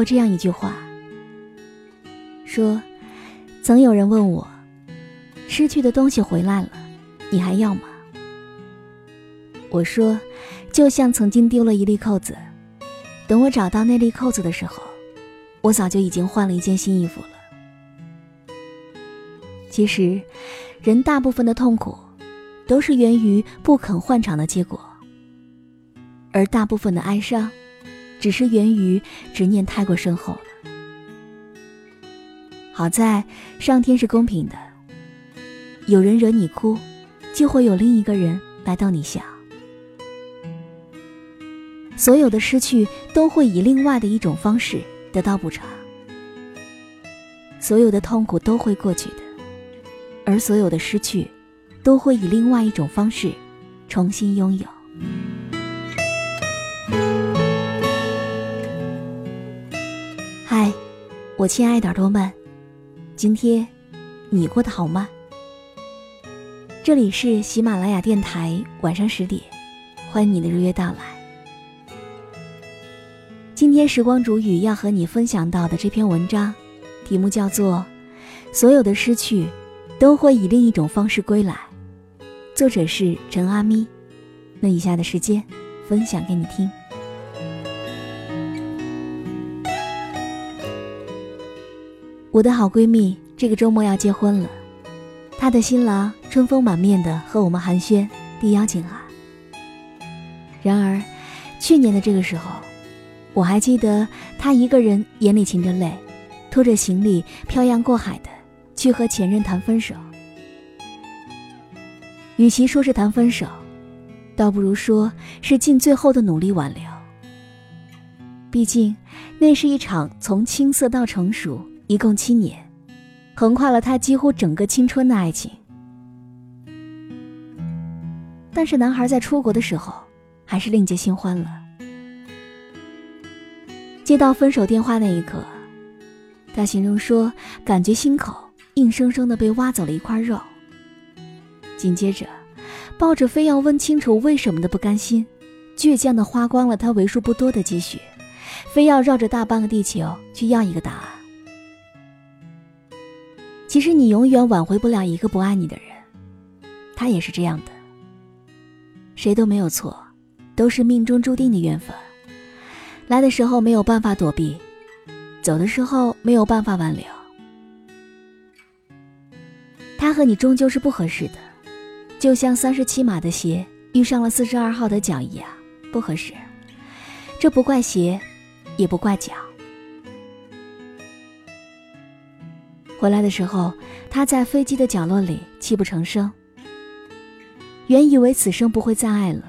过这样一句话，说：“曾有人问我，失去的东西回来了，你还要吗？”我说：“就像曾经丢了一粒扣子，等我找到那粒扣子的时候，我早就已经换了一件新衣服了。”其实，人大部分的痛苦，都是源于不肯换场的结果。而大部分的哀伤，只是源于执念太过深厚了。好在上天是公平的，有人惹你哭，就会有另一个人来逗你笑。所有的失去都会以另外的一种方式得到补偿，所有的痛苦都会过去的，而所有的失去，都会以另外一种方式重新拥有。我亲爱的耳朵们，今天你过得好吗？这里是喜马拉雅电台，晚上十点，欢迎你的如约到来。今天时光煮雨要和你分享到的这篇文章，题目叫做《所有的失去都会以另一种方式归来》，作者是陈阿咪。那以下的时间，分享给你听。我的好闺蜜这个周末要结婚了，她的新郎春风满面的和我们寒暄递邀请函。然而，去年的这个时候，我还记得她一个人眼里噙着泪，拖着行李漂洋过海的去和前任谈分手。与其说是谈分手，倒不如说是尽最后的努力挽留。毕竟，那是一场从青涩到成熟。一共七年，横跨了他几乎整个青春的爱情。但是男孩在出国的时候，还是另结新欢了。接到分手电话那一刻，他形容说，感觉心口硬生生的被挖走了一块肉。紧接着，抱着非要问清楚为什么的不甘心，倔强的花光了他为数不多的积蓄，非要绕着大半个地球去要一个答案。其实你永远挽回不了一个不爱你的人，他也是这样的。谁都没有错，都是命中注定的缘分。来的时候没有办法躲避，走的时候没有办法挽留。他和你终究是不合适的，就像三十七码的鞋遇上了四十二号的脚一样，不合适。这不怪鞋，也不怪脚。回来的时候，他在飞机的角落里泣不成声。原以为此生不会再爱了，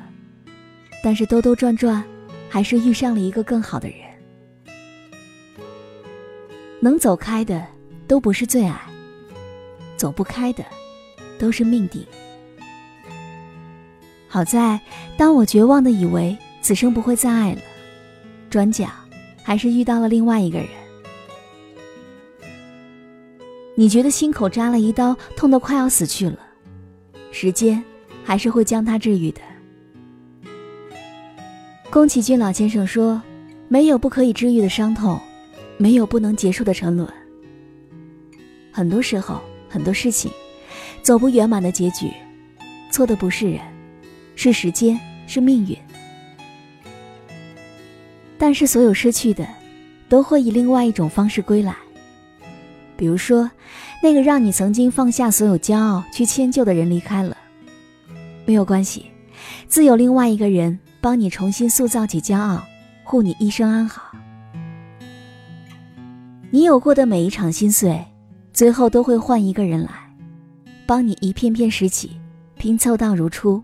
但是兜兜转转，还是遇上了一个更好的人。能走开的都不是最爱，走不开的都是命定。好在，当我绝望的以为此生不会再爱了，转角还是遇到了另外一个人。你觉得心口扎了一刀，痛得快要死去了，时间还是会将它治愈的。宫崎骏老先生说：“没有不可以治愈的伤痛，没有不能结束的沉沦。很多时候，很多事情，走不圆满的结局，错的不是人，是时间，是命运。但是，所有失去的，都会以另外一种方式归来。”比如说，那个让你曾经放下所有骄傲去迁就的人离开了，没有关系，自有另外一个人帮你重新塑造起骄傲，护你一生安好。你有过的每一场心碎，最后都会换一个人来，帮你一片片拾起，拼凑到如初。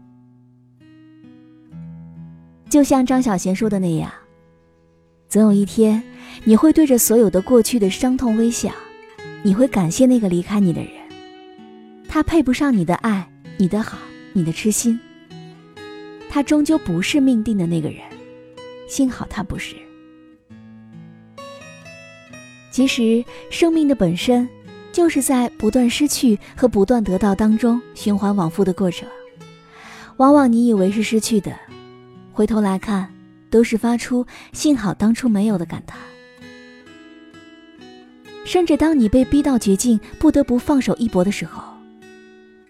就像张小娴说的那样，总有一天，你会对着所有的过去的伤痛微笑。你会感谢那个离开你的人，他配不上你的爱、你的好、你的痴心。他终究不是命定的那个人，幸好他不是。其实，生命的本身就是在不断失去和不断得到当中循环往复的过程。往往你以为是失去的，回头来看，都是发出幸好当初没有的感叹。甚至当你被逼到绝境，不得不放手一搏的时候，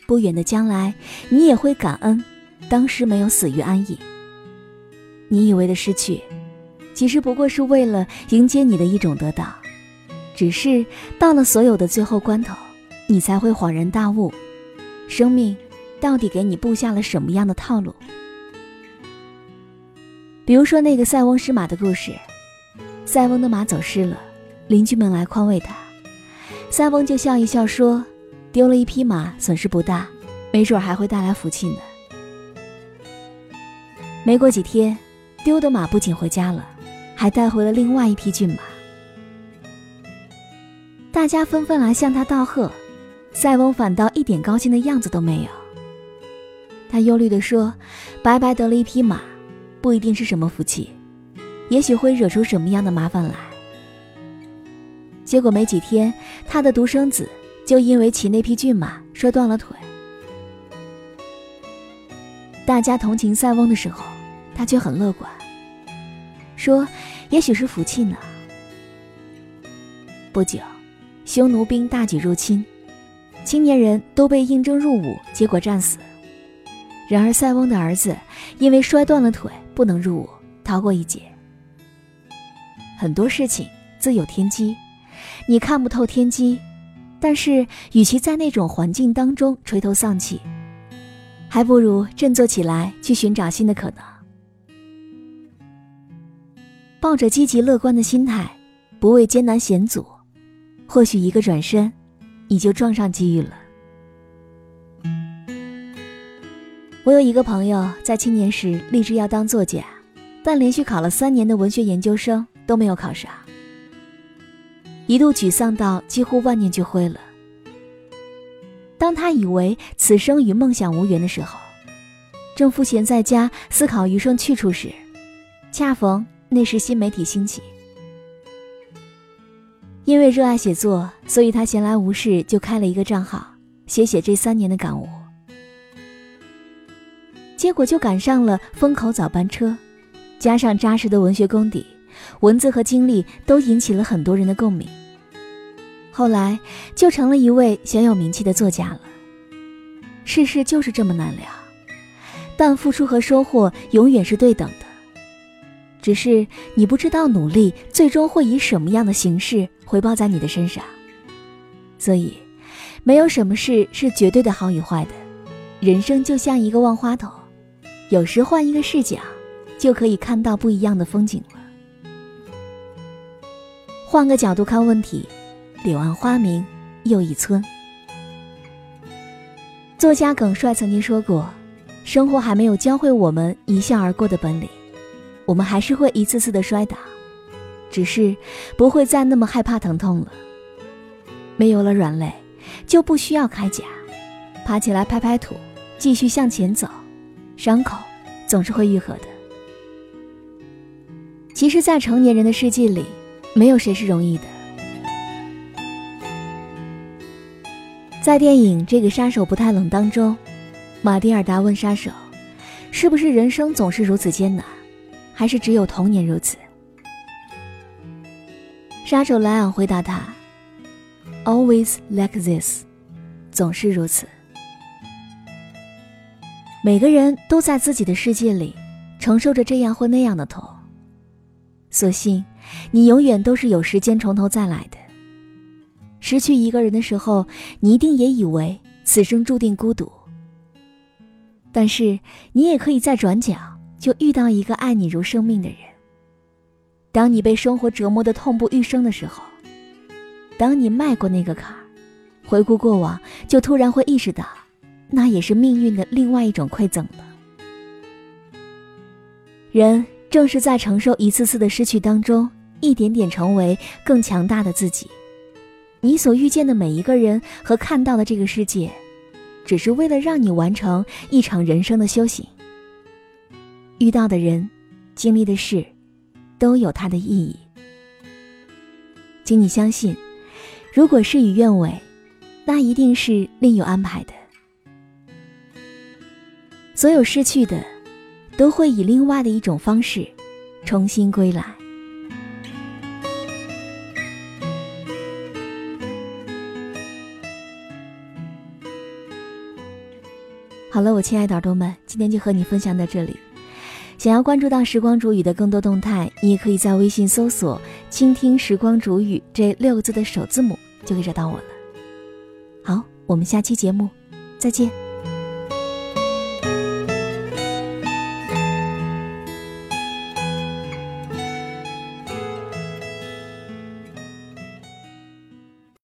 不远的将来，你也会感恩当时没有死于安逸。你以为的失去，其实不过是为了迎接你的一种得到。只是到了所有的最后关头，你才会恍然大悟，生命到底给你布下了什么样的套路。比如说那个塞翁失马的故事，塞翁的马走失了，邻居们来宽慰他，塞翁就笑一笑说：“丢了一匹马，损失不大，没准还会带来福气呢。”没过几天，丢的马不仅回家了，还带回了另外一匹骏马。大家纷纷来向他道贺，塞翁反倒一点高兴的样子都没有。他忧虑地说：“白白得了一匹马。”不一定是什么福气，也许会惹出什么样的麻烦来。结果没几天，他的独生子就因为骑那匹骏马摔断了腿。大家同情塞翁的时候，他却很乐观，说：“也许是福气呢。”不久，匈奴兵大举入侵，青年人都被应征入伍，结果战死。然而塞翁的儿子因为摔断了腿。不能入伍，逃过一劫。很多事情自有天机，你看不透天机，但是与其在那种环境当中垂头丧气，还不如振作起来去寻找新的可能。抱着积极乐观的心态，不畏艰难险阻，或许一个转身，你就撞上机遇了。我有一个朋友，在青年时立志要当作家，但连续考了三年的文学研究生都没有考上，一度沮丧到几乎万念俱灰了。当他以为此生与梦想无缘的时候，正赋闲在家思考余生去处时，恰逢那时新媒体兴起。因为热爱写作，所以他闲来无事就开了一个账号，写写这三年的感悟。结果就赶上了风口早班车，加上扎实的文学功底，文字和经历都引起了很多人的共鸣。后来就成了一位小有名气的作家了。世事就是这么难料，但付出和收获永远是对等的，只是你不知道努力最终会以什么样的形式回报在你的身上。所以，没有什么事是绝对的好与坏的，人生就像一个万花筒。有时换一个视角，就可以看到不一样的风景了。换个角度看问题，柳暗花明又一村。作家耿帅曾经说过：“生活还没有教会我们一笑而过的本领，我们还是会一次次的摔倒，只是不会再那么害怕疼痛了。没有了软肋，就不需要铠甲，爬起来拍拍土，继续向前走。”伤口总是会愈合的。其实，在成年人的世界里，没有谁是容易的。在电影《这个杀手不太冷》当中，马蒂尔达问杀手：“是不是人生总是如此艰难，还是只有童年如此？”杀手莱昂回答他：“Always like this，总是如此。”每个人都在自己的世界里承受着这样或那样的痛。所幸，你永远都是有时间从头再来的。失去一个人的时候，你一定也以为此生注定孤独。但是，你也可以在转角就遇到一个爱你如生命的人。当你被生活折磨的痛不欲生的时候，当你迈过那个坎儿，回顾过往，就突然会意识到。那也是命运的另外一种馈赠了。人正是在承受一次次的失去当中，一点点成为更强大的自己。你所遇见的每一个人和看到的这个世界，只是为了让你完成一场人生的修行。遇到的人，经历的事，都有它的意义。请你相信，如果事与愿违，那一定是另有安排的。所有失去的，都会以另外的一种方式重新归来。好了，我亲爱的耳朵们，今天就和你分享到这里。想要关注到时光煮雨的更多动态，你也可以在微信搜索“倾听时光煮雨”这六个字的首字母，就可以找到我了。好，我们下期节目再见。